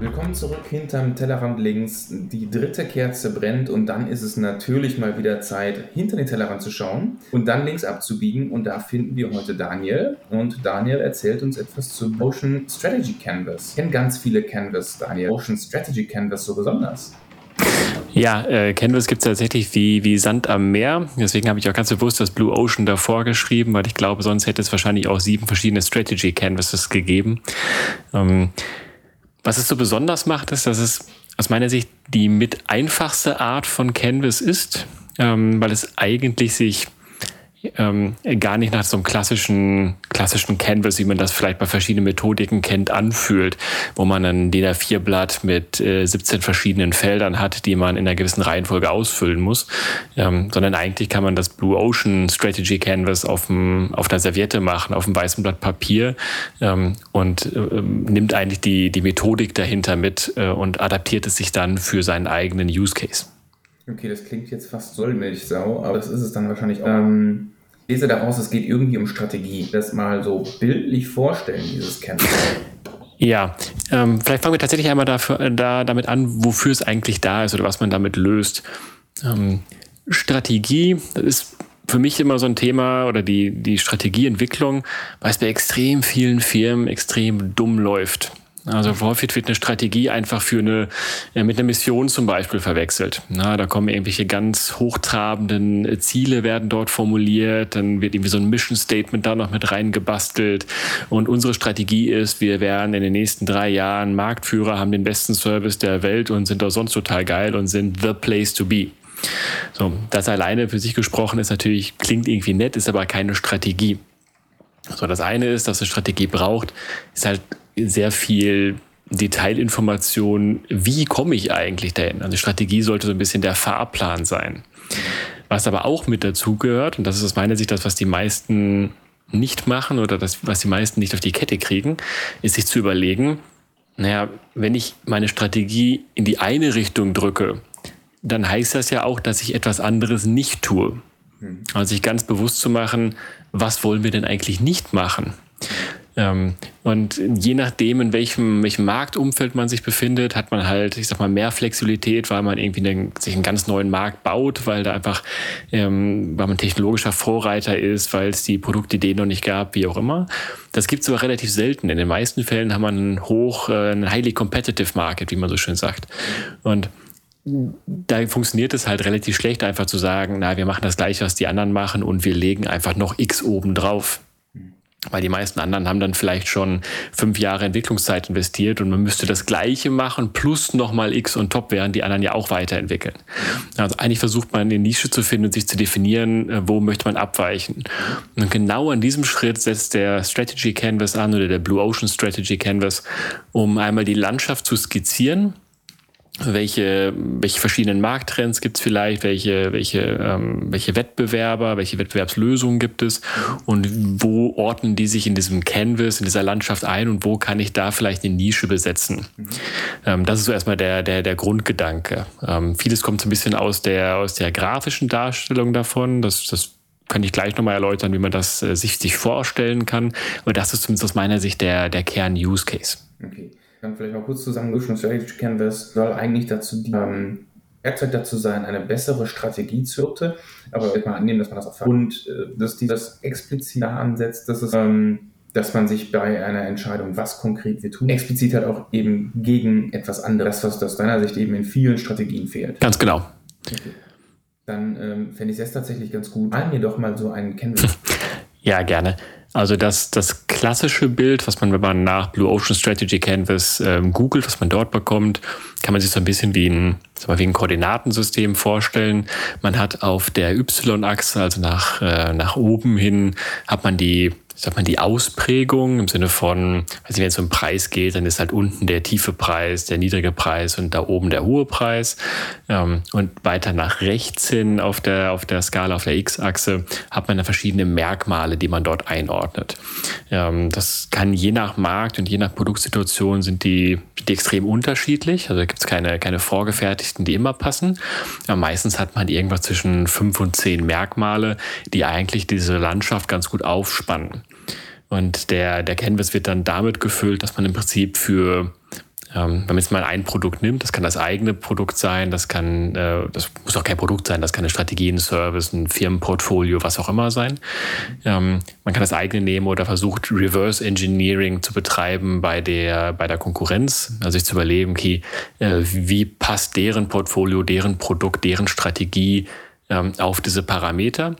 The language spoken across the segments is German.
Willkommen zurück hinterm Tellerrand links. Die dritte Kerze brennt und dann ist es natürlich mal wieder Zeit, hinter den Tellerrand zu schauen und dann links abzubiegen. Und da finden wir heute Daniel. Und Daniel erzählt uns etwas zu Ocean Strategy Canvas. Ich kenne ganz viele Canvas, Daniel. Ocean Strategy Canvas so besonders. Ja, äh, Canvas gibt es tatsächlich wie, wie Sand am Meer. Deswegen habe ich auch ganz bewusst das Blue Ocean davor geschrieben, weil ich glaube, sonst hätte es wahrscheinlich auch sieben verschiedene Strategy Canvases gegeben. Ähm, was es so besonders macht, ist, dass es aus meiner Sicht die mit einfachste Art von Canvas ist, ähm, weil es eigentlich sich ähm, gar nicht nach so einem klassischen, klassischen Canvas, wie man das vielleicht bei verschiedenen Methodiken kennt, anfühlt, wo man ein DIN A4-Blatt mit äh, 17 verschiedenen Feldern hat, die man in einer gewissen Reihenfolge ausfüllen muss, ähm, sondern eigentlich kann man das Blue Ocean Strategy Canvas auf, dem, auf einer Serviette machen, auf einem weißen Blatt Papier ähm, und äh, nimmt eigentlich die, die Methodik dahinter mit äh, und adaptiert es sich dann für seinen eigenen Use Case. Okay, das klingt jetzt fast Sollmilchsau, aber das ist es dann wahrscheinlich auch. Ähm, lese daraus, es geht irgendwie um Strategie. Das mal so bildlich vorstellen, dieses Canvas. Ja, ähm, vielleicht fangen wir tatsächlich einmal dafür, äh, da, damit an, wofür es eigentlich da ist oder was man damit löst. Ähm, Strategie, das ist für mich immer so ein Thema oder die, die Strategieentwicklung, weil es bei extrem vielen Firmen extrem dumm läuft. Also häufig wird eine Strategie einfach für eine, mit einer Mission zum Beispiel verwechselt. Na, da kommen irgendwelche ganz hochtrabenden Ziele werden dort formuliert, dann wird irgendwie so ein Mission Statement da noch mit reingebastelt. Und unsere Strategie ist, wir werden in den nächsten drei Jahren Marktführer, haben den besten Service der Welt und sind auch sonst total geil und sind the place to be. So, das alleine für sich gesprochen ist natürlich, klingt irgendwie nett, ist aber keine Strategie. So, das eine ist, dass eine Strategie braucht, ist halt sehr viel Detailinformation, wie komme ich eigentlich dahin? Also Strategie sollte so ein bisschen der Fahrplan sein. Was aber auch mit dazugehört, und das ist aus meiner Sicht das, was die meisten nicht machen oder das, was die meisten nicht auf die Kette kriegen, ist sich zu überlegen, naja, wenn ich meine Strategie in die eine Richtung drücke, dann heißt das ja auch, dass ich etwas anderes nicht tue. Hm. Also sich ganz bewusst zu machen, was wollen wir denn eigentlich nicht machen? Ähm, und je nachdem, in welchem, welchem Marktumfeld man sich befindet, hat man halt, ich sag mal, mehr Flexibilität, weil man irgendwie einen, sich einen ganz neuen Markt baut, weil da einfach, ähm, weil man technologischer Vorreiter ist, weil es die Produktidee noch nicht gab, wie auch immer. Das gibt es aber relativ selten. In den meisten Fällen haben wir einen hoch, äh, einen highly competitive Market, wie man so schön sagt. Und da funktioniert es halt relativ schlecht, einfach zu sagen, na, wir machen das gleiche, was die anderen machen und wir legen einfach noch X oben drauf. Weil die meisten anderen haben dann vielleicht schon fünf Jahre Entwicklungszeit investiert und man müsste das Gleiche machen plus nochmal X und Top, während die anderen ja auch weiterentwickeln. Also eigentlich versucht man eine Nische zu finden und sich zu definieren, äh, wo möchte man abweichen. Und genau an diesem Schritt setzt der Strategy Canvas an oder der Blue Ocean Strategy Canvas, um einmal die Landschaft zu skizzieren welche, welche verschiedenen Markttrends gibt es vielleicht, welche, welche, ähm, welche Wettbewerber, welche Wettbewerbslösungen gibt es und wo ordnen die sich in diesem Canvas, in dieser Landschaft ein und wo kann ich da vielleicht eine Nische besetzen. Mhm. Ähm, das ist so erstmal der, der, der Grundgedanke. Ähm, vieles kommt so ein bisschen aus der, aus der grafischen Darstellung davon. Das, das kann ich gleich nochmal erläutern, wie man das äh, sich, sich vorstellen kann. Aber das ist zumindest aus meiner Sicht der, der Kern-Use-Case. Dann vielleicht mal kurz zusammengeschrieben, Strategy Canvas soll eigentlich dazu ähm, Werkzeug dazu sein, eine bessere Strategie zu ermitteln. Aber wenn man annehmen, dass man das auch und äh, dass die das explizit ansetzt, dass es ähm, dass man sich bei einer Entscheidung, was konkret wir tun, explizit halt auch eben gegen etwas anderes, was aus deiner Sicht eben in vielen Strategien fehlt. Ganz genau. Okay. Dann ähm, fände ich es tatsächlich ganz gut. Mal mir doch mal so einen Canvas. Ja, gerne. Also das, das klassische Bild, was man, wenn man nach Blue Ocean Strategy Canvas ähm, googelt, was man dort bekommt, kann man sich so ein bisschen wie ein, wie ein Koordinatensystem vorstellen. Man hat auf der Y-Achse, also nach, äh, nach oben hin, hat man die sagt man, die Ausprägung im Sinne von, also wenn es um Preis geht, dann ist halt unten der tiefe Preis, der niedrige Preis und da oben der hohe Preis. Ähm, und weiter nach rechts hin auf der, auf der Skala, auf der X-Achse, hat man dann verschiedene Merkmale, die man dort einordnet. Ähm, das kann je nach Markt und je nach Produktsituation sind die, die extrem unterschiedlich. Also da gibt es keine, keine vorgefertigten, die immer passen. Aber meistens hat man irgendwas zwischen fünf und zehn Merkmale, die eigentlich diese Landschaft ganz gut aufspannen. Und der, der Canvas wird dann damit gefüllt, dass man im Prinzip für, ähm, wenn man jetzt mal ein Produkt nimmt, das kann das eigene Produkt sein, das kann, äh, das muss auch kein Produkt sein, das kann eine Strategie, ein Service, ein Firmenportfolio, was auch immer sein. Ähm, man kann das eigene nehmen oder versucht Reverse Engineering zu betreiben bei der, bei der Konkurrenz, also sich zu überlegen, okay, äh, wie passt deren Portfolio, deren Produkt, deren Strategie ähm, auf diese Parameter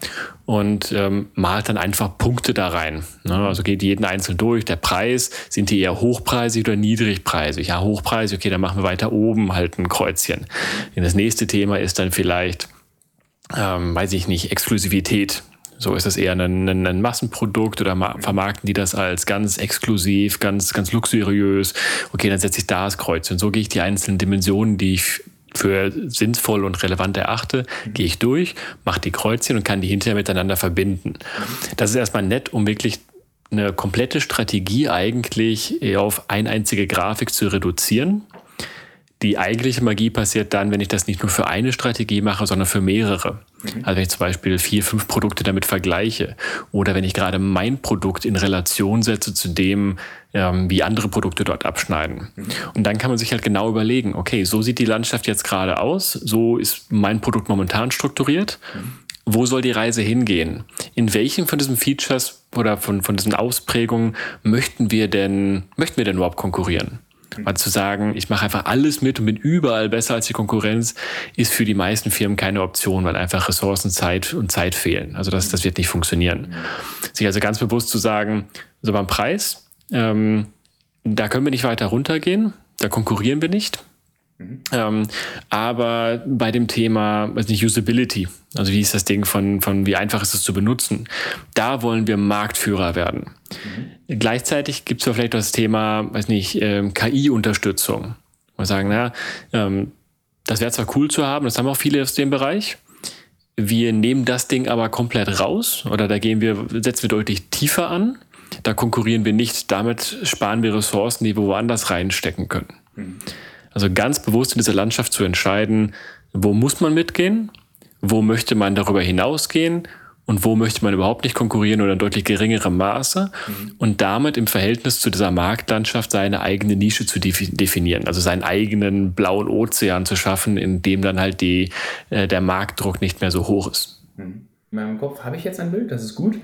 und ähm, malt dann einfach Punkte da rein. Ne? Also geht jeden einzeln durch. Der Preis, sind die eher hochpreisig oder niedrigpreisig? Ja, hochpreisig, okay, dann machen wir weiter oben halt ein Kreuzchen. Und das nächste Thema ist dann vielleicht, ähm, weiß ich nicht, Exklusivität. So ist das eher ein, ein, ein, Massenprodukt oder vermarkten die das als ganz exklusiv, ganz, ganz luxuriös. Okay, dann setze ich da das Kreuz. Und so gehe ich die einzelnen Dimensionen, die ich für sinnvoll und relevant erachte, gehe ich durch, mache die Kreuzchen und kann die hinterher miteinander verbinden. Das ist erstmal nett, um wirklich eine komplette Strategie eigentlich auf eine einzige Grafik zu reduzieren. Die eigentliche Magie passiert dann, wenn ich das nicht nur für eine Strategie mache, sondern für mehrere. Mhm. Also wenn ich zum Beispiel vier, fünf Produkte damit vergleiche oder wenn ich gerade mein Produkt in Relation setze zu dem, ähm, wie andere Produkte dort abschneiden. Mhm. Und dann kann man sich halt genau überlegen, okay, so sieht die Landschaft jetzt gerade aus, so ist mein Produkt momentan strukturiert. Mhm. Wo soll die Reise hingehen? In welchen von diesen Features oder von, von diesen Ausprägungen möchten wir denn, möchten wir denn überhaupt konkurrieren? Mal zu sagen, ich mache einfach alles mit und bin überall besser als die Konkurrenz, ist für die meisten Firmen keine Option, weil einfach Ressourcen, Zeit und Zeit fehlen. Also das, das wird nicht funktionieren. Sich also ganz bewusst zu sagen, so beim Preis, ähm, da können wir nicht weiter runtergehen, da konkurrieren wir nicht. Mhm. Ähm, aber bei dem Thema, weiß nicht, Usability, also wie ist das Ding von, von wie einfach ist es zu benutzen, da wollen wir Marktführer werden. Mhm. Gleichzeitig gibt es vielleicht das Thema, weiß nicht, ähm, KI-Unterstützung. Wir sagen, na, ähm, das wäre zwar cool zu haben, das haben auch viele aus dem Bereich. Wir nehmen das Ding aber komplett raus oder da gehen wir, setzen wir deutlich tiefer an. Da konkurrieren wir nicht, damit sparen wir Ressourcen, die wir woanders reinstecken können. Mhm. Also ganz bewusst in dieser Landschaft zu entscheiden, wo muss man mitgehen, wo möchte man darüber hinausgehen und wo möchte man überhaupt nicht konkurrieren oder in deutlich geringerem Maße mhm. und damit im Verhältnis zu dieser Marktlandschaft seine eigene Nische zu definieren, also seinen eigenen blauen Ozean zu schaffen, in dem dann halt die, äh, der Marktdruck nicht mehr so hoch ist. Mhm. In meinem Kopf habe ich jetzt ein Bild, das ist gut.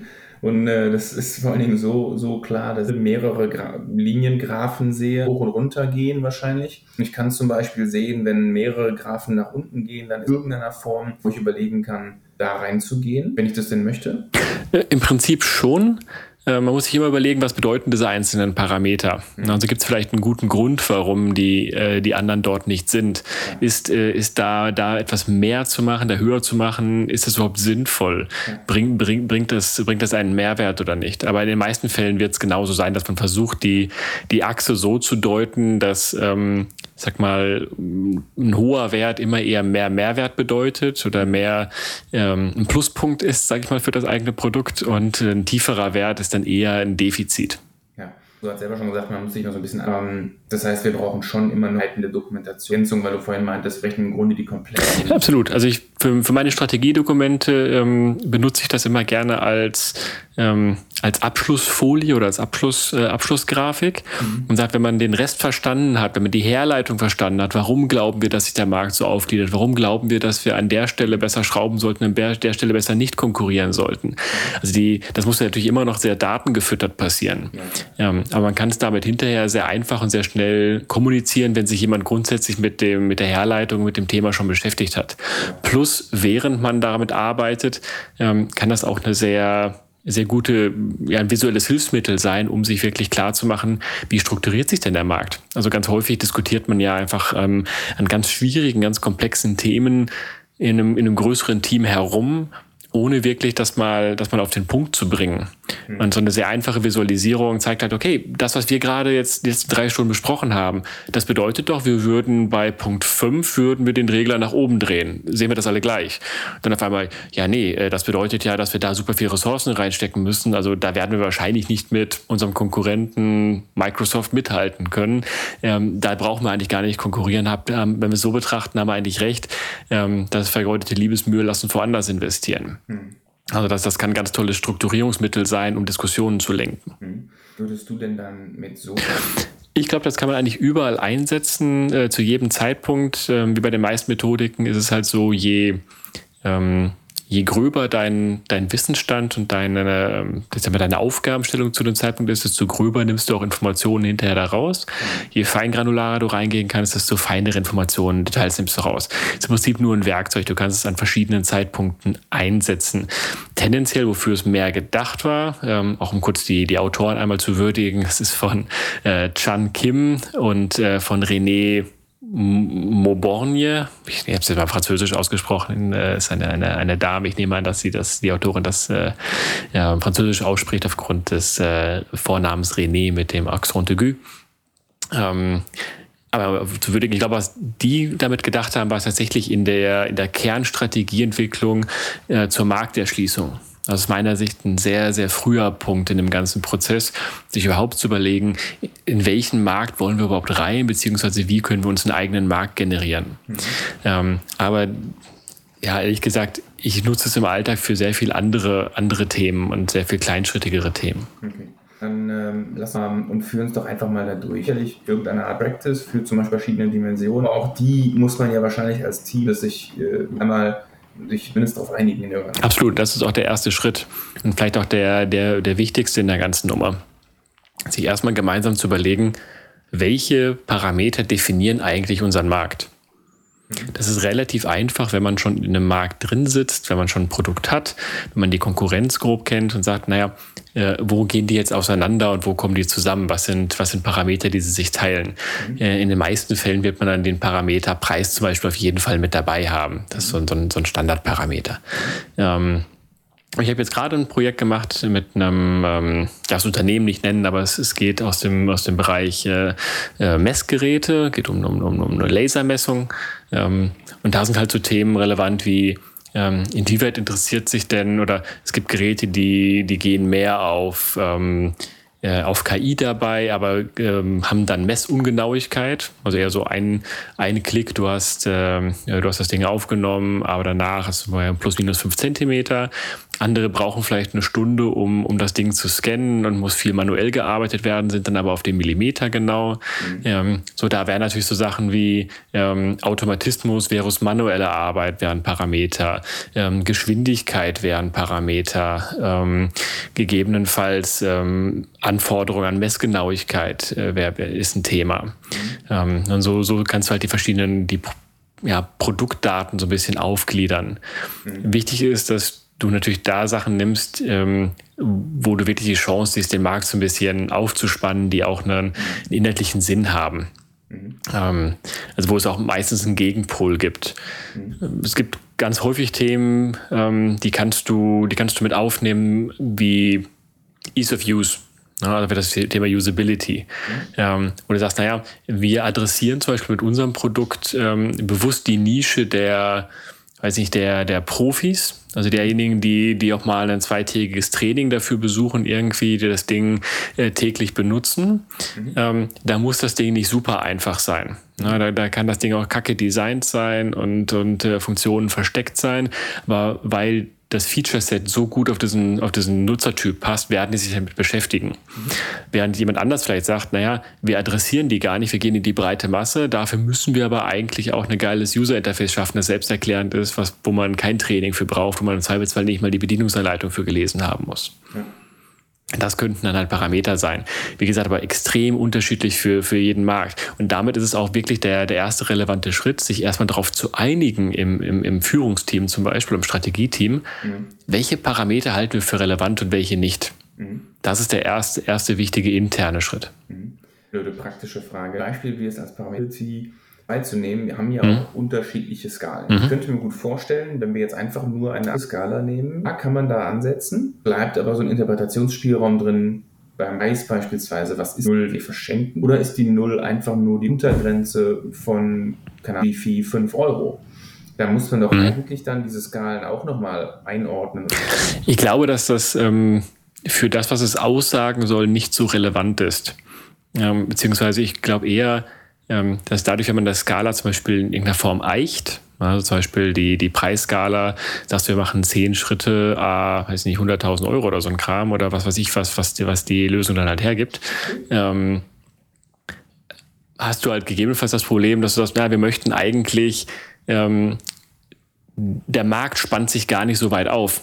Und äh, das ist vor allen Dingen so, so klar, dass ich mehrere Gra Liniengraphen sehe, hoch und runter gehen wahrscheinlich. Ich kann zum Beispiel sehen, wenn mehrere Graphen nach unten gehen, dann in irgendeiner Form, wo ich überlegen kann, da reinzugehen, wenn ich das denn möchte. Äh, Im Prinzip schon. Äh, man muss sich immer überlegen, was bedeuten diese einzelnen Parameter. Mhm. Also gibt es vielleicht einen guten Grund, warum die, äh, die anderen dort nicht sind. Ist, äh, ist da, da etwas mehr zu machen, da höher zu machen, ist das überhaupt sinnvoll? Bring, bring, bringt, das, bringt das einen Mehrwert oder nicht? Aber in den meisten Fällen wird es genauso sein, dass man versucht, die, die Achse so zu deuten, dass ähm, sag mal, ein hoher Wert immer eher mehr Mehrwert bedeutet oder mehr ähm, ein Pluspunkt ist, sag ich mal, für das eigene Produkt und ein tieferer Wert ist dann eher ein Defizit. Ja, du hast selber schon gesagt, man muss sich noch so ein bisschen. Ähm, das heißt, wir brauchen schon immer eine haltende Dokumentation, weil du vorhin meintest, im Grunde die komplette. Ja, absolut. Also ich für, für meine Strategiedokumente ähm, benutze ich das immer gerne als ähm, als Abschlussfolie oder als Abschluss, äh, Abschlussgrafik mhm. und sagt, wenn man den Rest verstanden hat, wenn man die Herleitung verstanden hat, warum glauben wir, dass sich der Markt so aufgliedert, warum glauben wir, dass wir an der Stelle besser schrauben sollten, an der Stelle besser nicht konkurrieren sollten. Also die, das muss natürlich immer noch sehr datengefüttert passieren. Ja. Ähm, aber man kann es damit hinterher sehr einfach und sehr schnell kommunizieren, wenn sich jemand grundsätzlich mit dem, mit der Herleitung, mit dem Thema schon beschäftigt hat. Plus, während man damit arbeitet, ähm, kann das auch eine sehr sehr gute, ja, ein visuelles Hilfsmittel sein, um sich wirklich klar zu machen, wie strukturiert sich denn der Markt? Also ganz häufig diskutiert man ja einfach ähm, an ganz schwierigen, ganz komplexen Themen in einem, in einem größeren Team herum ohne wirklich das mal, das mal auf den Punkt zu bringen. Mhm. Und so eine sehr einfache Visualisierung zeigt halt, okay, das, was wir gerade jetzt, jetzt drei Stunden besprochen haben, das bedeutet doch, wir würden bei Punkt 5 würden wir den Regler nach oben drehen. Sehen wir das alle gleich? Dann auf einmal, ja, nee, äh, das bedeutet ja, dass wir da super viel Ressourcen reinstecken müssen. Also da werden wir wahrscheinlich nicht mit unserem Konkurrenten Microsoft mithalten können. Ähm, da brauchen wir eigentlich gar nicht konkurrieren. Hab, ähm, wenn wir es so betrachten, haben wir eigentlich recht. Ähm, das vergeudete Liebesmühe lassen woanders investieren. Hm. Also das, das kann ein ganz tolles Strukturierungsmittel sein, um Diskussionen zu lenken. Hm. Würdest du denn dann mit so ich glaube, das kann man eigentlich überall einsetzen, äh, zu jedem Zeitpunkt. Ähm, wie bei den meisten Methodiken ist es halt so, je ähm, je gröber dein, dein Wissensstand und deine, deine Aufgabenstellung zu dem Zeitpunkt ist, desto gröber nimmst du auch Informationen hinterher da raus. Je feingranularer du reingehen kannst, desto feinere Informationen, Details nimmst du raus. Es ist im Prinzip nur ein Werkzeug. Du kannst es an verschiedenen Zeitpunkten einsetzen. Tendenziell, wofür es mehr gedacht war, ähm, auch um kurz die, die Autoren einmal zu würdigen, das ist von äh, Chan Kim und äh, von René Mauborgne, ich habe es jetzt mal französisch ausgesprochen, äh, ist eine, eine, eine Dame. Ich nehme an, dass sie das, die Autorin das äh, ja, französisch ausspricht aufgrund des äh, Vornamens René mit dem Accent aigu. Ähm, aber ich glaube, was die damit gedacht haben, war tatsächlich in der, in der Kernstrategieentwicklung äh, zur Markterschließung aus meiner Sicht ein sehr, sehr früher Punkt in dem ganzen Prozess, sich überhaupt zu überlegen, in welchen Markt wollen wir überhaupt rein, beziehungsweise wie können wir uns einen eigenen Markt generieren. Mhm. Ähm, aber ja, ehrlich gesagt, ich nutze es im Alltag für sehr viel andere, andere Themen und sehr viel kleinschrittigere Themen. Okay. Dann ähm, lass mal und führen uns doch einfach mal da durch. Sicherlich irgendeine Art Practice für zum Beispiel verschiedene Dimensionen. Aber auch die muss man ja wahrscheinlich als Team, dass sich äh, einmal sich zumindest darauf einigen. Absolut, das ist auch der erste Schritt und vielleicht auch der, der, der wichtigste in der ganzen Nummer. Sich erstmal gemeinsam zu überlegen, welche Parameter definieren eigentlich unseren Markt. Das ist relativ einfach, wenn man schon in einem Markt drin sitzt, wenn man schon ein Produkt hat, wenn man die Konkurrenz grob kennt und sagt, naja, äh, wo gehen die jetzt auseinander und wo kommen die zusammen? Was sind, was sind Parameter, die sie sich teilen? Mhm. Äh, in den meisten Fällen wird man dann den Parameter Preis zum Beispiel auf jeden Fall mit dabei haben. Das ist so, so, ein, so ein Standardparameter. Ähm, ich habe jetzt gerade ein Projekt gemacht mit einem, ähm, das Unternehmen nicht nennen, aber es, es geht aus dem, aus dem Bereich äh, äh, Messgeräte, geht um, um, um, um eine Lasermessung. Ähm, und da sind halt so Themen relevant wie, ähm, inwieweit interessiert sich denn, oder es gibt Geräte, die, die gehen mehr auf, ähm, äh, auf KI dabei, aber ähm, haben dann Messungenauigkeit. Also eher so ein, ein Klick, du hast, äh, du hast das Ding aufgenommen, aber danach hast du plus minus fünf Zentimeter. Andere brauchen vielleicht eine Stunde, um, um das Ding zu scannen und muss viel manuell gearbeitet werden, sind dann aber auf den Millimeter genau. Mhm. Ähm, so, da wären natürlich so Sachen wie ähm, Automatismus versus manuelle Arbeit wären Parameter, ähm, Geschwindigkeit wären Parameter, ähm, gegebenenfalls ähm, Anforderungen an Messgenauigkeit äh, wär, ist ein Thema. Mhm. Ähm, und so, so kannst du halt die verschiedenen, die ja, Produktdaten so ein bisschen aufgliedern. Mhm. Wichtig ist, dass du natürlich da Sachen nimmst, ähm, wo du wirklich die Chance siehst, den Markt so ein bisschen aufzuspannen, die auch einen, einen inhaltlichen Sinn haben. Mhm. Ähm, also wo es auch meistens einen Gegenpol gibt. Mhm. Es gibt ganz häufig Themen, ähm, die kannst du, die kannst du mit aufnehmen, wie Ease of Use. Ja, also das Thema Usability. Mhm. Ähm, wo du sagst, naja, wir adressieren zum Beispiel mit unserem Produkt ähm, bewusst die Nische der, weiß nicht, der, der Profis, also derjenigen, die, die auch mal ein zweitägiges Training dafür besuchen, irgendwie, die das Ding äh, täglich benutzen, mhm. ähm, da muss das Ding nicht super einfach sein. Na, da, da kann das Ding auch kacke designt sein und, und äh, Funktionen versteckt sein, aber weil das Feature-Set so gut auf diesen, auf diesen Nutzertyp passt, werden die sich damit beschäftigen. Mhm. Während jemand anders vielleicht sagt, naja, wir adressieren die gar nicht, wir gehen in die breite Masse, dafür müssen wir aber eigentlich auch ein geiles User-Interface schaffen, das selbsterklärend ist, was, wo man kein Training für braucht, wo man im Zweifelsfall nicht mal die Bedienungsanleitung für gelesen haben muss. Ja. Das könnten dann halt Parameter sein. Wie gesagt, aber extrem unterschiedlich für, für jeden Markt. Und damit ist es auch wirklich der, der erste relevante Schritt, sich erstmal darauf zu einigen im, im, im Führungsteam zum Beispiel, im Strategieteam, mhm. welche Parameter halten wir für relevant und welche nicht. Mhm. Das ist der erste, erste wichtige interne Schritt. Mhm. Blöde praktische Frage. Beispiel, wie es als Parameter beizunehmen. Wir haben ja mhm. auch unterschiedliche Skalen. Mhm. Ich könnte mir gut vorstellen, wenn wir jetzt einfach nur eine Skala nehmen, da kann man da ansetzen, bleibt aber so ein Interpretationsspielraum drin. Beim Eis beispielsweise, was ist Null, wir verschenken? Oder ist die Null einfach nur die Untergrenze von, keine Ahnung, wie viel, 5 Euro? Da muss man doch mhm. eigentlich dann diese Skalen auch nochmal einordnen. Ich glaube, dass das ähm, für das, was es aussagen soll, nicht so relevant ist. Ähm, beziehungsweise ich glaube eher, dass dadurch, wenn man das Skala zum Beispiel in irgendeiner Form eicht, also zum Beispiel die, die Preisskala, sagst wir machen zehn Schritte, ah, weiß nicht, 100.000 Euro oder so ein Kram oder was weiß ich, was, was, die, was die Lösung dann halt hergibt, ähm, hast du halt gegebenenfalls das Problem, dass du sagst, na, wir möchten eigentlich, ähm, der Markt spannt sich gar nicht so weit auf.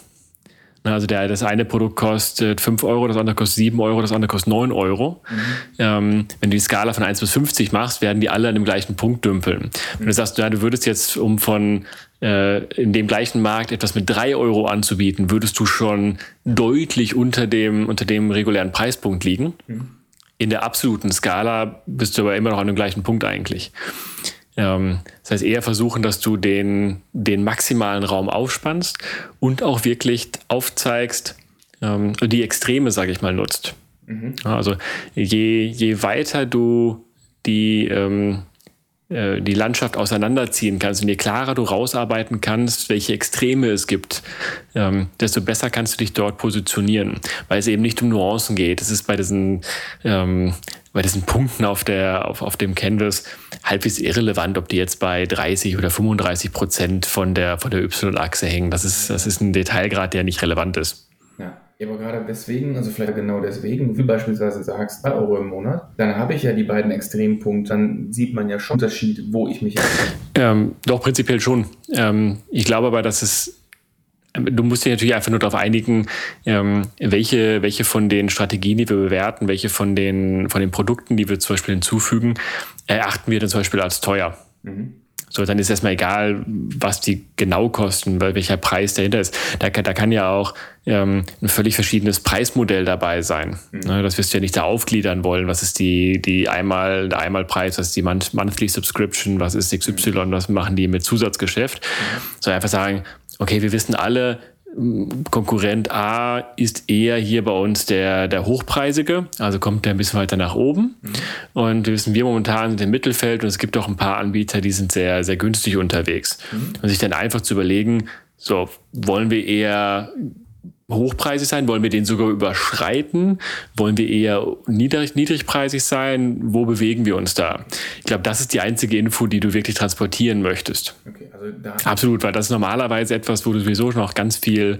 Also der, das eine Produkt kostet 5 Euro, das andere kostet 7 Euro, das andere kostet 9 Euro. Mhm. Ähm, wenn du die Skala von 1 bis 50 machst, werden die alle an dem gleichen Punkt dümpeln. Mhm. Wenn du sagst, ja, du würdest jetzt, um von äh, in dem gleichen Markt etwas mit 3 Euro anzubieten, würdest du schon deutlich unter dem, unter dem regulären Preispunkt liegen. Mhm. In der absoluten Skala bist du aber immer noch an dem gleichen Punkt eigentlich. Ähm, das heißt, eher versuchen, dass du den, den maximalen Raum aufspannst und auch wirklich aufzeigst, ähm, die Extreme, sage ich mal, nutzt. Mhm. Also je, je weiter du die, ähm, äh, die Landschaft auseinanderziehen kannst und je klarer du rausarbeiten kannst, welche Extreme es gibt, ähm, desto besser kannst du dich dort positionieren, weil es eben nicht um Nuancen geht. Es ist bei diesen, ähm, bei diesen Punkten auf, der, auf, auf dem Canvas halbwegs irrelevant, ob die jetzt bei 30 oder 35 Prozent von der, von der Y-Achse hängen. Das ist, das ist ein Detailgrad, der nicht relevant ist. Ja. Aber gerade deswegen, also vielleicht genau deswegen, wie du beispielsweise sagst, 2 Euro im Monat, dann habe ich ja die beiden Extrempunkte, dann sieht man ja schon Unterschied, wo ich mich. Ähm, doch, prinzipiell schon. Ähm, ich glaube aber, dass es Du musst dich natürlich einfach nur darauf einigen, ähm, welche, welche von den Strategien, die wir bewerten, welche von den, von den Produkten, die wir zum Beispiel hinzufügen, erachten wir dann zum Beispiel als teuer. Mhm. So, dann ist erstmal egal, was die genau kosten, weil welcher Preis dahinter ist. Da, da kann ja auch ähm, ein völlig verschiedenes Preismodell dabei sein. Mhm. Ne, das wirst du ja nicht da aufgliedern wollen. Was ist die, die einmal, der Einmalpreis, was ist die Monthly Subscription, was ist XY, was machen die mit Zusatzgeschäft? Mhm. So einfach sagen, okay, wir wissen alle, Konkurrent A ist eher hier bei uns der, der hochpreisige, also kommt der ein bisschen weiter nach oben. Mhm. Und wir wissen, wir momentan sind im Mittelfeld und es gibt auch ein paar Anbieter, die sind sehr, sehr günstig unterwegs. Mhm. Und sich dann einfach zu überlegen, so, wollen wir eher hochpreisig sein? Wollen wir den sogar überschreiten? Wollen wir eher niedrig, niedrigpreisig sein? Wo bewegen wir uns da? Ich glaube, das ist die einzige Info, die du wirklich transportieren möchtest. Okay, also Absolut, weil das ist normalerweise etwas, wo du sowieso noch ganz viel,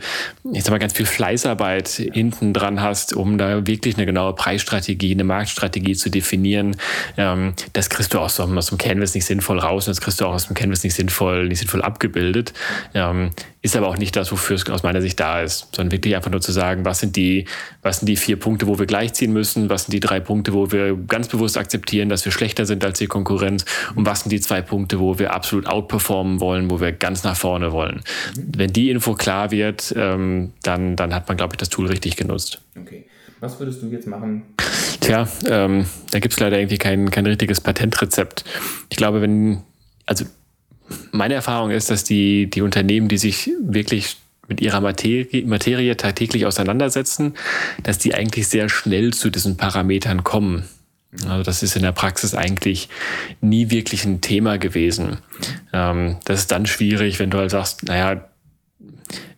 ich sag mal, ganz viel Fleißarbeit ja. hinten dran hast, um da wirklich eine genaue Preisstrategie, eine Marktstrategie zu definieren. Ähm, das kriegst du aus aus dem Canvas nicht sinnvoll raus und das kriegst du auch aus dem Canvas nicht sinnvoll, nicht sinnvoll abgebildet. Ähm, ist aber auch nicht das, wofür es aus meiner Sicht da ist, sondern wirklich einfach nur zu sagen, was sind die, was sind die vier Punkte, wo wir gleichziehen müssen, was sind die drei Punkte, wo wir ganz bewusst akzeptieren, dass wir schlechter sind als die Konkurrenz und was sind die zwei Punkte, wo wir absolut outperformen wollen, wo wir ganz nach vorne wollen. Wenn die Info klar wird, ähm, dann, dann hat man, glaube ich, das Tool richtig genutzt. Okay. Was würdest du jetzt machen? Tja, ähm, da gibt es leider irgendwie kein, kein richtiges Patentrezept. Ich glaube, wenn, also meine Erfahrung ist, dass die, die Unternehmen, die sich wirklich mit ihrer Materie, Materie tagtäglich auseinandersetzen, dass die eigentlich sehr schnell zu diesen Parametern kommen. Also das ist in der Praxis eigentlich nie wirklich ein Thema gewesen. Ähm, das ist dann schwierig, wenn du halt sagst, naja,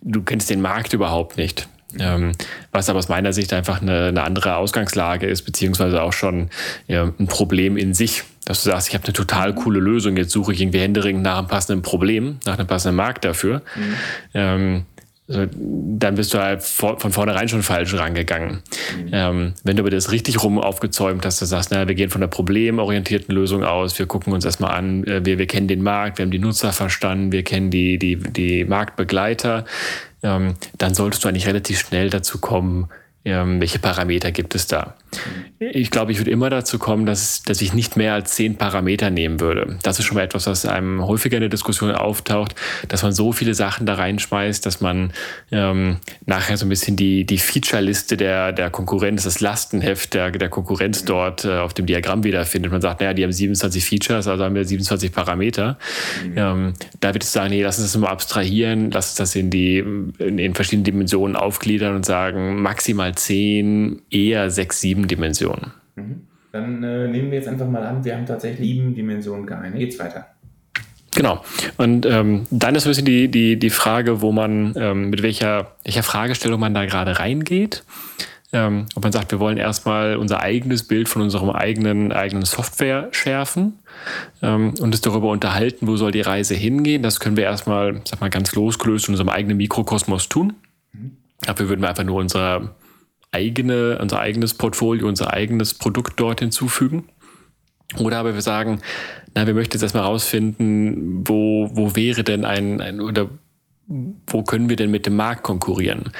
du kennst den Markt überhaupt nicht. Ähm, was aber aus meiner Sicht einfach eine, eine andere Ausgangslage ist, beziehungsweise auch schon ja, ein Problem in sich dass du sagst, ich habe eine total coole Lösung, jetzt suche ich irgendwie händeringend nach einem passenden Problem, nach einem passenden Markt dafür. Mhm. Ähm, also, dann bist du halt vor, von vornherein schon falsch rangegangen. Mhm. Ähm, wenn du aber das richtig rum aufgezäumt hast, du sagst, naja, wir gehen von der problemorientierten Lösung aus, wir gucken uns erstmal an, äh, wir, wir kennen den Markt, wir haben die Nutzer verstanden, wir kennen die, die, die Marktbegleiter, ähm, dann solltest du eigentlich relativ schnell dazu kommen, ähm, welche Parameter gibt es da? Ich glaube, ich würde immer dazu kommen, dass, dass ich nicht mehr als zehn Parameter nehmen würde. Das ist schon mal etwas, was einem häufiger in der Diskussion auftaucht, dass man so viele Sachen da reinschmeißt, dass man ähm, nachher so ein bisschen die, die Feature-Liste der, der Konkurrenz, das Lastenheft der, der Konkurrenz dort äh, auf dem Diagramm wiederfindet. Man sagt, naja, die haben 27 Features, also haben wir 27 Parameter. Mhm. Ähm, da würde ich sagen, nee, lass uns das mal abstrahieren, lass uns das in die in, in verschiedene Dimensionen aufgliedern und sagen, maximal 10, eher 6, 7 Dimensionen. Mhm. Dann äh, nehmen wir jetzt einfach mal an, wir haben tatsächlich sieben Dimensionen geeinigt. Geht's weiter. Genau. Und ähm, dann ist ein bisschen die, die, die Frage, wo man, ähm, mit welcher, welcher Fragestellung man da gerade reingeht. Ähm, ob man sagt, wir wollen erstmal unser eigenes Bild von unserem eigenen, eigenen Software schärfen ähm, und es darüber unterhalten, wo soll die Reise hingehen. Das können wir erstmal, sag mal, ganz losgelöst in unserem eigenen Mikrokosmos tun. Mhm. Dafür würden wir einfach nur unsere eigene, unser eigenes Portfolio, unser eigenes Produkt dort hinzufügen. Oder aber wir sagen, na, wir möchten jetzt erstmal rausfinden, wo, wo wäre denn ein, ein oder wo können wir denn mit dem Markt konkurrieren?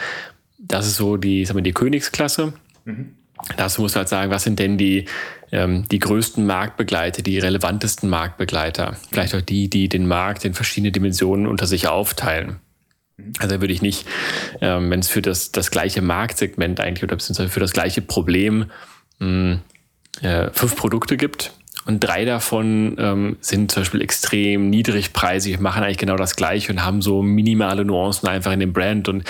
Das ist so die, sagen wir, die Königsklasse. Mhm. Dazu muss man halt sagen, was sind denn die, ähm, die größten Marktbegleiter, die relevantesten Marktbegleiter? Vielleicht auch die, die den Markt in verschiedene Dimensionen unter sich aufteilen. Mhm. Also würde ich nicht, ähm, wenn es für das, das gleiche Marktsegment eigentlich oder beziehungsweise für das gleiche Problem mh, äh, fünf Produkte gibt und drei davon ähm, sind zum Beispiel extrem niedrigpreisig, machen eigentlich genau das gleiche und haben so minimale Nuancen einfach in dem Brand und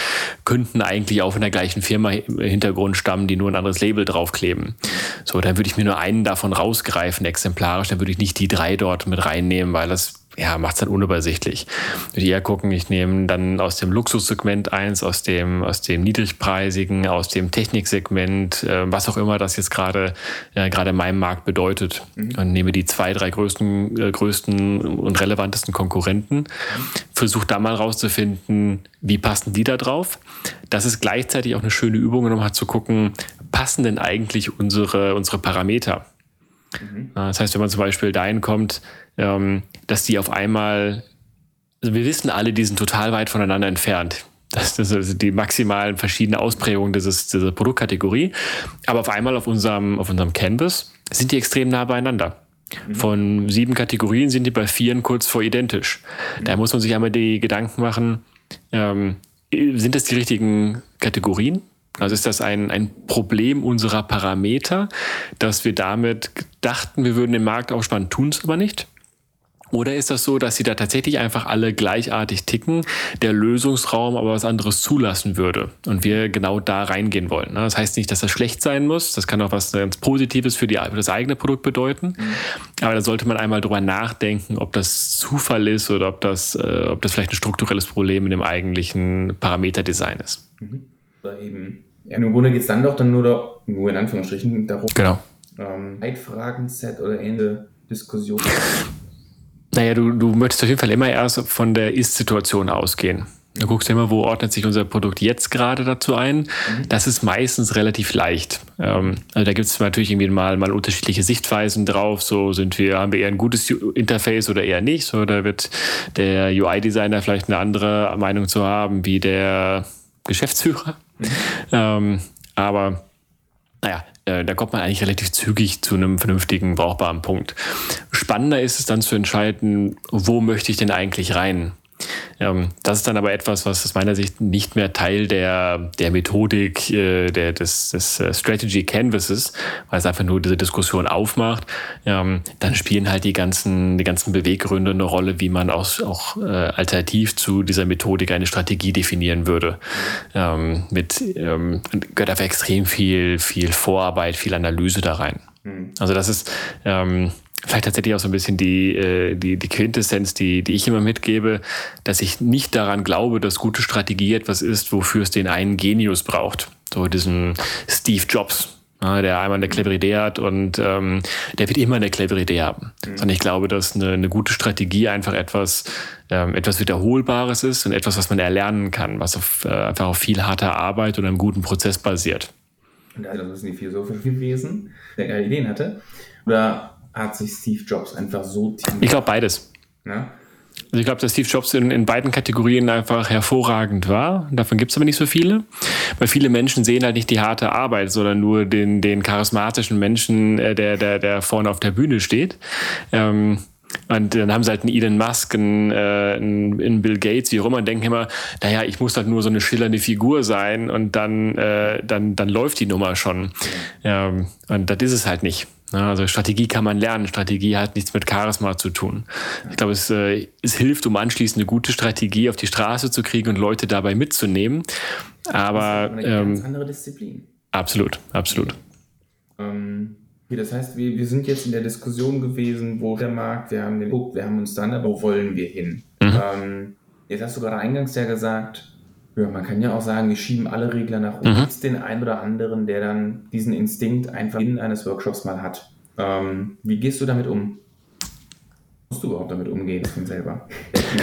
könnten eigentlich auch in der gleichen Firma im Hintergrund stammen, die nur ein anderes Label draufkleben. So, dann würde ich mir nur einen davon rausgreifen, exemplarisch, dann würde ich nicht die drei dort mit reinnehmen, weil das ja, macht es dann unübersichtlich. Ich eher gucken, ich nehme dann aus dem Luxussegment eins, aus dem, aus dem niedrigpreisigen, aus dem Techniksegment, äh, was auch immer das jetzt gerade äh, gerade in meinem Markt bedeutet. Mhm. Und nehme die zwei, drei größten, äh, größten und relevantesten Konkurrenten, versuche da mal rauszufinden, wie passen die da drauf. Das ist gleichzeitig auch eine schöne Übung, um mal zu gucken, passen denn eigentlich unsere, unsere Parameter? Mhm. Das heißt, wenn man zum Beispiel dahin kommt, ähm, dass die auf einmal, also wir wissen alle, die sind total weit voneinander entfernt. Das, das sind die maximalen verschiedenen Ausprägungen dieses, dieser Produktkategorie. Aber auf einmal auf unserem, auf unserem Canvas sind die extrem nah beieinander. Mhm. Von sieben Kategorien sind die bei vieren kurz vor identisch. Mhm. Da muss man sich einmal die Gedanken machen, ähm, sind das die richtigen Kategorien? Also ist das ein, ein Problem unserer Parameter, dass wir damit dachten, wir würden den Markt aufspannen, tun es aber nicht? Oder ist das so, dass sie da tatsächlich einfach alle gleichartig ticken, der Lösungsraum aber was anderes zulassen würde und wir genau da reingehen wollen? Ne? Das heißt nicht, dass das schlecht sein muss. Das kann auch was ganz Positives für, die, für das eigene Produkt bedeuten. Mhm. Aber da sollte man einmal drüber nachdenken, ob das Zufall ist oder ob das, äh, ob das vielleicht ein strukturelles Problem in dem eigentlichen Parameterdesign ist. Mhm. Oder eben. Ja, im Grunde geht es dann doch dann nur, nur in Anführungsstrichen darum, genau. ähm, Leitfragen-Set oder ähnliche Diskussion. Naja, du, du möchtest auf jeden Fall immer erst von der Ist-Situation ausgehen. Du guckst immer, wo ordnet sich unser Produkt jetzt gerade dazu ein. Mhm. Das ist meistens relativ leicht. Ähm, also da gibt es natürlich irgendwie mal, mal unterschiedliche Sichtweisen drauf. So sind wir, haben wir eher ein gutes Interface oder eher nicht. So, da wird der UI-Designer vielleicht eine andere Meinung zu haben wie der Geschäftsführer. Ähm, aber naja, äh, da kommt man eigentlich relativ zügig zu einem vernünftigen, brauchbaren Punkt. Spannender ist es dann zu entscheiden, wo möchte ich denn eigentlich rein? Ähm, das ist dann aber etwas, was aus meiner Sicht nicht mehr Teil der, der Methodik äh, der, des, des äh, Strategy Canvases, weil es einfach nur diese Diskussion aufmacht. Ähm, dann spielen halt die ganzen, die ganzen Beweggründe eine Rolle, wie man auch, auch äh, alternativ zu dieser Methodik eine Strategie definieren würde. Ähm, mit ähm, gehört einfach extrem viel, viel Vorarbeit, viel Analyse da rein. Mhm. Also das ist ähm, vielleicht tatsächlich auch so ein bisschen die, äh, die, die Quintessenz, die, die ich immer mitgebe, dass ich nicht daran glaube, dass gute Strategie etwas ist, wofür es den einen Genius braucht. So diesen Steve Jobs, der einmal eine clevere Idee hat und ähm, der wird immer eine clevere Idee haben. Mhm. Sondern ich glaube, dass eine, eine gute Strategie einfach etwas, ähm, etwas Wiederholbares ist und etwas, was man erlernen kann, was auf, äh, einfach auf viel harter Arbeit und einem guten Prozess basiert. Und also das ist nicht philosophisch gewesen, der geile Ideen hatte. Oder hat sich Steve Jobs einfach so tief. Ich glaube beides. Ja? Also ich glaube, dass Steve Jobs in, in beiden Kategorien einfach hervorragend war. Davon gibt es aber nicht so viele. Weil viele Menschen sehen halt nicht die harte Arbeit, sondern nur den, den charismatischen Menschen, äh, der, der, der vorne auf der Bühne steht. Ähm, und dann haben sie halt einen Elon Musk, einen, äh, einen Bill Gates, wie auch immer, und denken immer, naja, ich muss halt nur so eine schillernde Figur sein und dann, äh, dann, dann läuft die Nummer schon. Ähm, und das ist es halt nicht. Also Strategie kann man lernen. Strategie hat nichts mit Charisma zu tun. Ich glaube, es, äh, es hilft, um anschließend eine gute Strategie auf die Straße zu kriegen und Leute dabei mitzunehmen. Aber das ist eine ähm, ganz andere Disziplin. Absolut, absolut. Ähm, das heißt, wir, wir sind jetzt in der Diskussion gewesen, wo der Markt, wir haben geguckt, wir haben uns dann, aber wo wollen wir hin? Mhm. Ähm, jetzt hast du gerade eingangs ja gesagt, ja, man kann ja auch sagen, wir schieben alle Regler nach oben. Mhm. Gibt es den einen oder anderen, der dann diesen Instinkt einfach in eines Workshops mal hat? Ähm, wie gehst du damit um? Musst du überhaupt damit umgehen, ich bin selber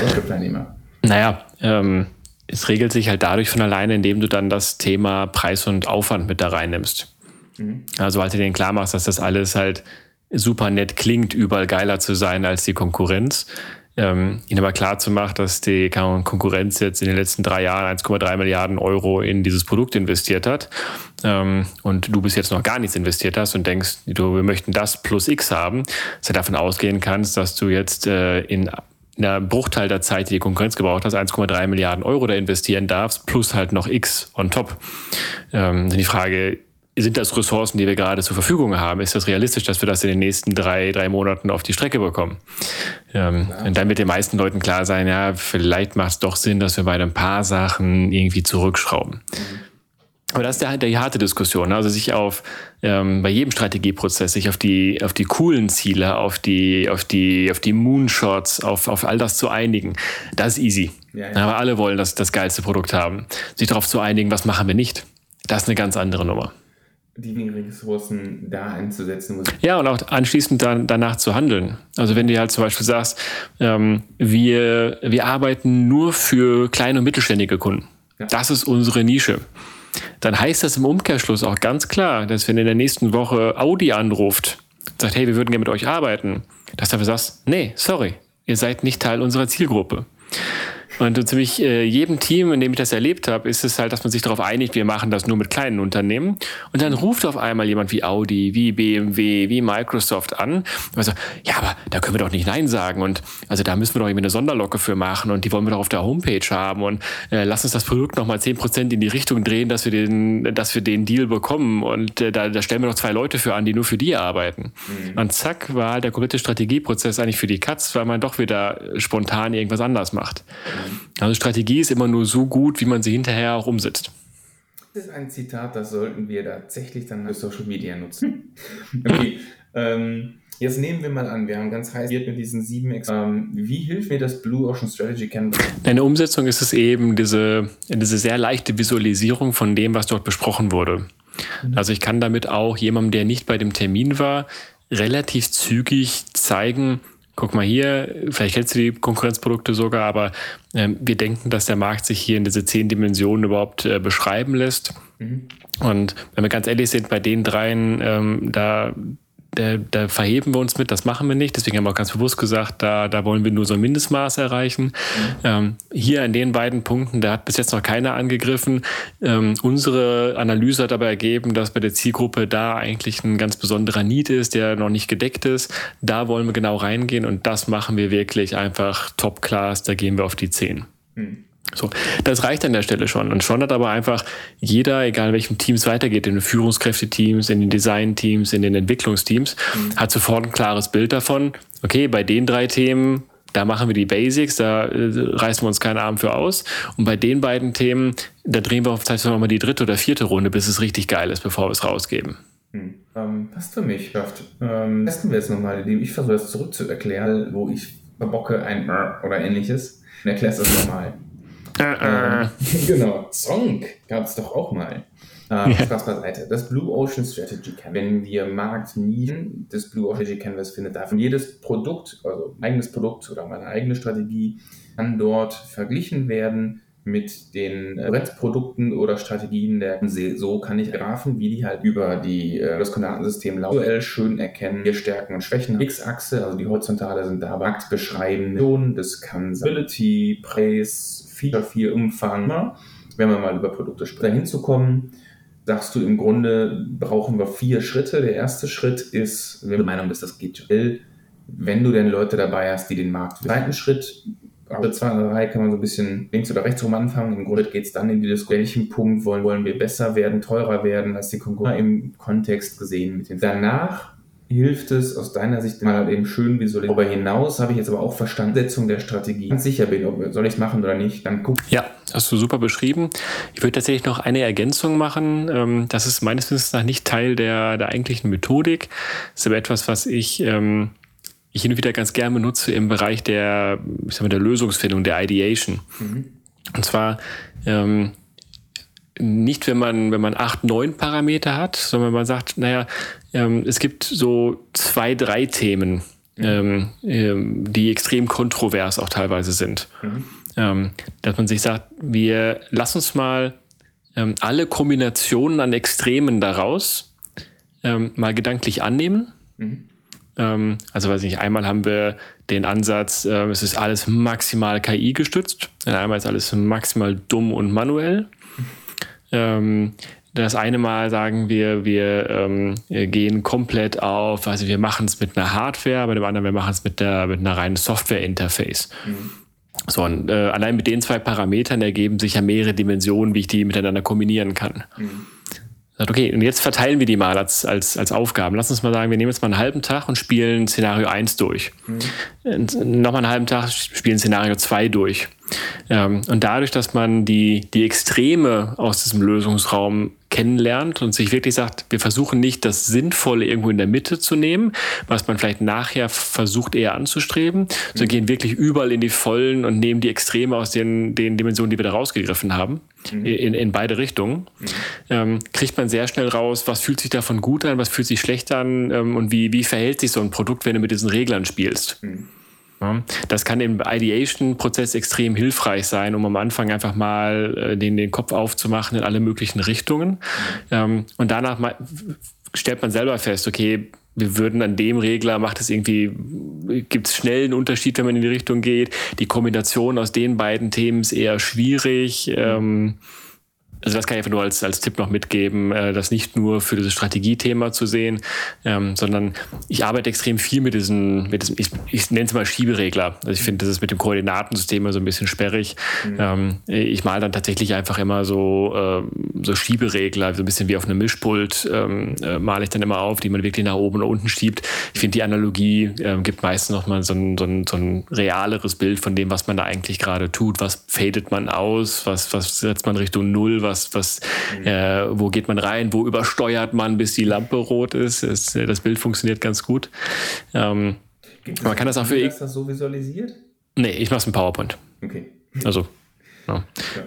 Workshop-Teilnehmer? Naja, ähm, es regelt sich halt dadurch von alleine, indem du dann das Thema Preis und Aufwand mit da reinnimmst. Mhm. Also, als du denen klar machst, dass das alles halt super nett klingt, überall geiler zu sein als die Konkurrenz, ähm, ihnen aber klar zu machen, dass die Konkurrenz jetzt in den letzten drei Jahren 1,3 Milliarden Euro in dieses Produkt investiert hat ähm, und du bis jetzt noch gar nichts investiert hast und denkst, du, wir möchten das plus X haben, dass du davon ausgehen kannst, dass du jetzt äh, in einer Bruchteil der Zeit, die die Konkurrenz gebraucht hast, 1,3 Milliarden Euro da investieren darfst, plus halt noch X on top. Ähm, die Frage, sind das Ressourcen, die wir gerade zur Verfügung haben? Ist das realistisch, dass wir das in den nächsten drei, drei Monaten auf die Strecke bekommen? Ähm, ja. Und dann wird den meisten Leuten klar sein, ja, vielleicht macht es doch Sinn, dass wir bei ein paar Sachen irgendwie zurückschrauben. Mhm. Aber das ist der, die harte Diskussion. Ne? Also sich auf ähm, bei jedem Strategieprozess sich auf die auf die coolen Ziele, auf die auf die auf die Moonshots, auf auf all das zu einigen, das ist easy. Ja, ja. Aber alle wollen das das geilste Produkt haben. Sich darauf zu einigen, was machen wir nicht, das ist eine ganz andere Nummer die Ressourcen da einzusetzen. Ja, und auch anschließend dann, danach zu handeln. Also wenn du halt zum Beispiel sagst, ähm, wir, wir arbeiten nur für kleine und mittelständige Kunden. Ja. Das ist unsere Nische. Dann heißt das im Umkehrschluss auch ganz klar, dass wenn in der nächsten Woche Audi anruft, sagt, hey, wir würden gerne mit euch arbeiten, dass du dafür sagst, nee, sorry, ihr seid nicht Teil unserer Zielgruppe. Und in ziemlich äh, jedem Team, in dem ich das erlebt habe, ist es halt, dass man sich darauf einigt, wir machen das nur mit kleinen Unternehmen. Und dann ruft auf einmal jemand wie Audi, wie BMW, wie Microsoft an. Und so, ja, aber da können wir doch nicht Nein sagen. Und also da müssen wir doch irgendwie eine Sonderlocke für machen und die wollen wir doch auf der Homepage haben. Und äh, lass uns das Produkt nochmal 10% in die Richtung drehen, dass wir den, dass wir den Deal bekommen. Und äh, da, da stellen wir noch zwei Leute für an, die nur für die arbeiten. Mhm. Und zack, war halt der komplette Strategieprozess eigentlich für die Katz, weil man doch wieder spontan irgendwas anders macht. Mhm. Also Strategie ist immer nur so gut, wie man sie hinterher auch umsetzt. Das ist ein Zitat, das sollten wir tatsächlich dann für Social Media nutzen. okay. ähm, jetzt nehmen wir mal an, wir haben ganz heiß mit diesen sieben Ex ähm, Wie hilft mir das Blue Ocean Strategy Canvas? In der Umsetzung ist es eben diese, diese sehr leichte Visualisierung von dem, was dort besprochen wurde. Mhm. Also ich kann damit auch jemandem, der nicht bei dem Termin war, relativ zügig zeigen, guck mal hier, vielleicht kennst du die Konkurrenzprodukte sogar, aber ähm, wir denken, dass der Markt sich hier in diese zehn Dimensionen überhaupt äh, beschreiben lässt. Mhm. Und wenn wir ganz ehrlich sind, bei den dreien, ähm, da da, da verheben wir uns mit, das machen wir nicht. Deswegen haben wir auch ganz bewusst gesagt, da, da wollen wir nur so ein Mindestmaß erreichen. Mhm. Ähm, hier an den beiden Punkten, da hat bis jetzt noch keiner angegriffen. Ähm, unsere Analyse hat aber ergeben, dass bei der Zielgruppe da eigentlich ein ganz besonderer Need ist, der noch nicht gedeckt ist. Da wollen wir genau reingehen und das machen wir wirklich einfach Top-Class. Da gehen wir auf die 10. Mhm. So, das reicht an der Stelle schon. Und schon hat aber einfach jeder, egal in welchem Team es weitergeht, in den Führungskräfteteams, in den Designteams, in den Entwicklungsteams, mhm. hat sofort ein klares Bild davon. Okay, bei den drei Themen, da machen wir die Basics, da äh, reißen wir uns keinen Arm für aus. Und bei den beiden Themen, da drehen wir auf vielleicht nochmal die dritte oder vierte Runde, bis es richtig geil ist, bevor wir es rausgeben. Hm. Ähm, passt für mich, Kraft. Ähm, testen wir jetzt nochmal, indem ich versuche, das zurückzuerklären, wo ich verbocke ein oder ähnliches. Und erklärst das nochmal. Äh, äh. genau, Zonk gab es doch auch mal. Äh, ja. Spaß beiseite. Das Blue Ocean Strategy Canvas. Wenn wir Marktnischen des Blue Ocean Strategy Canvas findet, darf jedes Produkt, also eigenes Produkt oder meine eigene Strategie, kann dort verglichen werden mit den Restprodukten oder Strategien der so kann ich grafen, wie die halt über die, äh, das Koordinatensystem visuell schön erkennen, hier Stärken und Schwächen. X-Achse, also die horizontale sind da marktbeschreibende, das kann Stability, Preis, Feature, viel Umfang, wenn wir mal über Produkte sprechen. Dahin zu kommen, sagst du im Grunde, brauchen wir vier Schritte. Der erste Schritt ist, wenn du der Meinung bist, das geht schnell, wenn du denn Leute dabei hast, die den Markt. Zweiten Schritt Schritt 2 und 3 kann man so ein bisschen links oder rechts rum anfangen. Im Grunde geht es dann in die Diskussion, welchen Punkt wollen, wollen wir besser werden, teurer werden als die Konkurrenz im Kontext gesehen. Mit den Danach hilft es aus deiner Sicht mal eben schön visualisieren. Darüber hinaus habe ich jetzt aber auch Verstand, Setzung der Strategie. Ganz sicher bin, ob soll ich es machen oder nicht, dann guck. Ja, hast du super beschrieben. Ich würde tatsächlich noch eine Ergänzung machen. Ähm, das ist meines Wissens nach nicht Teil der, der eigentlichen Methodik. Das ist aber etwas, was ich ähm, ich hin und wieder ganz gerne benutze im Bereich der, ich sag mal, der Lösungsfindung, der Ideation. Mhm. Und zwar ähm, nicht, wenn man, wenn man acht, neun Parameter hat, sondern wenn man sagt, naja, ähm, es gibt so zwei, drei Themen, mhm. ähm, ähm, die extrem kontrovers auch teilweise sind. Mhm. Ähm, dass man sich sagt, wir lassen uns mal ähm, alle Kombinationen an Extremen daraus mal gedanklich annehmen. Mhm. Ähm, also weiß ich nicht, einmal haben wir den Ansatz, äh, es ist alles maximal KI gestützt, einmal ist alles maximal dumm und manuell. Ähm, das eine Mal sagen wir, wir ähm, gehen komplett auf, also wir machen es mit einer Hardware, bei dem anderen wir machen es mit, mit einer reinen Software-Interface. Mhm. So, und äh, allein mit den zwei Parametern ergeben sich ja mehrere Dimensionen, wie ich die miteinander kombinieren kann. Mhm. Sagt, okay, und jetzt verteilen wir die mal als, als, als Aufgaben. Lass uns mal sagen, wir nehmen jetzt mal einen halben Tag und spielen Szenario 1 durch. Mhm. Nochmal einen halben Tag spielen Szenario 2 durch. Ähm, und dadurch, dass man die, die Extreme aus diesem Lösungsraum kennenlernt und sich wirklich sagt, wir versuchen nicht das Sinnvolle irgendwo in der Mitte zu nehmen, was man vielleicht nachher versucht eher anzustreben, sondern gehen wirklich überall in die Vollen und nehmen die Extreme aus den, den Dimensionen, die wir da rausgegriffen haben, mhm. in, in beide Richtungen, mhm. ähm, kriegt man sehr schnell raus, was fühlt sich davon gut an, was fühlt sich schlecht an ähm, und wie, wie verhält sich so ein Produkt, wenn du mit diesen Reglern spielst. Mhm. Das kann im Ideation-Prozess extrem hilfreich sein, um am Anfang einfach mal äh, den, den Kopf aufzumachen in alle möglichen Richtungen. Ähm, und danach stellt man selber fest, okay, wir würden an dem Regler, macht es irgendwie, gibt es schnell einen Unterschied, wenn man in die Richtung geht. Die Kombination aus den beiden Themen ist eher schwierig. Ähm, also das kann ich einfach nur als, als Tipp noch mitgeben, äh, das nicht nur für dieses Strategiethema zu sehen, ähm, sondern ich arbeite extrem viel mit diesen, mit diesem, ich, ich nenne es mal Schieberegler. Also ich finde, das ist mit dem Koordinatensystem immer so ein bisschen sperrig. Mhm. Ähm, ich male dann tatsächlich einfach immer so, äh, so Schieberegler, so ein bisschen wie auf einem Mischpult ähm, äh, male ich dann immer auf, die man wirklich nach oben oder unten schiebt. Ich finde, die Analogie äh, gibt meistens nochmal so ein, so, ein, so ein realeres Bild von dem, was man da eigentlich gerade tut. Was fadet man aus? Was, was setzt man Richtung Null? was, was, mhm. äh, wo geht man rein, wo übersteuert man, bis die Lampe rot ist. Es, äh, das Bild funktioniert ganz gut. Ähm, man kann das auch für. Ist das so visualisiert? Nee, ich mache es in PowerPoint. Okay. Also, ja.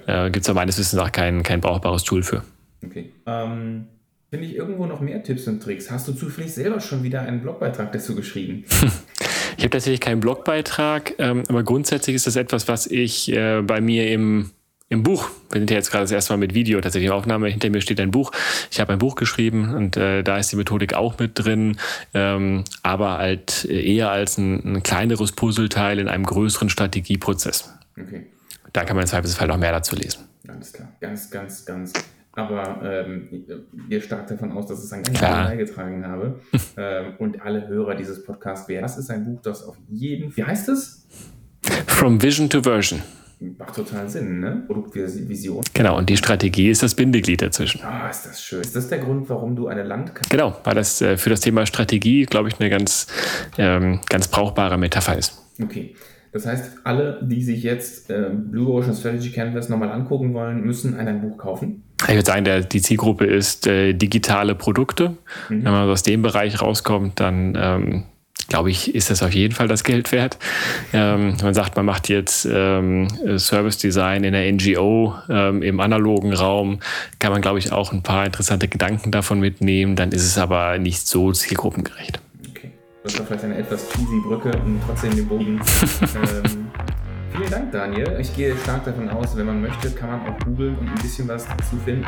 ja. Äh, gibt es ja meines Wissens auch kein, kein brauchbares Tool für. Okay. Ähm, Finde ich irgendwo noch mehr Tipps und Tricks? Hast du zufällig selber schon wieder einen Blogbeitrag dazu geschrieben? ich habe tatsächlich keinen Blogbeitrag, ähm, aber grundsätzlich ist das etwas, was ich äh, bei mir im im Buch, wir sind ja jetzt gerade das erste Mal mit Video tatsächlich Aufnahme, hinter mir steht ein Buch. Ich habe ein Buch geschrieben und äh, da ist die Methodik auch mit drin, ähm, aber halt eher als ein, ein, kleineres Puzzleteil in einem größeren Strategieprozess. Okay. Da kann man im Zweifelsfall noch mehr dazu lesen. Alles klar. Ganz, ganz, ganz. Aber ähm, ihr stark davon aus, dass es ein ganz beigetragen habe. ähm, und alle Hörer dieses Podcasts werden. Das ist ein Buch, das auf jeden Wie heißt es? From Vision to Version. Macht total Sinn, ne? Produktvision. Genau, und die Strategie ist das Bindeglied dazwischen. Ah, oh, ist das schön. Ist das der Grund, warum du eine Landkarte. Genau, weil das äh, für das Thema Strategie, glaube ich, eine ganz, ähm, ganz brauchbare Metapher ist. Okay. Das heißt, alle, die sich jetzt äh, Blue Ocean Strategy Canvas nochmal angucken wollen, müssen ein Buch kaufen. Ich würde sagen, der, die Zielgruppe ist äh, digitale Produkte. Mhm. Wenn man aus dem Bereich rauskommt, dann ähm, glaube ich, ist das auf jeden Fall das Geld wert. Ähm, man sagt, man macht jetzt ähm, Service Design in der NGO ähm, im analogen Raum, kann man, glaube ich, auch ein paar interessante Gedanken davon mitnehmen. Dann ist es aber nicht so zielgruppengerecht. Okay. Das war vielleicht eine etwas cheesy Brücke und trotzdem den Bogen. ähm, vielen Dank, Daniel. Ich gehe stark davon aus, wenn man möchte, kann man auch googeln und ein bisschen was dazu finden.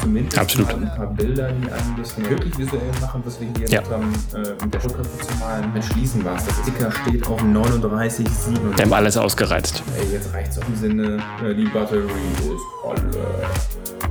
Zumindest Absolut. ein paar Bilder, die einem das wirklich visuell machen, was wir hier Ja. haben, äh, mit der Rückkopplung zu malen. Entschließen was. Das Sticker steht auf 39, 7. Wir haben alles ausgereizt. Ey, jetzt reicht's auch im Sinne, äh, die Batterie ist alle.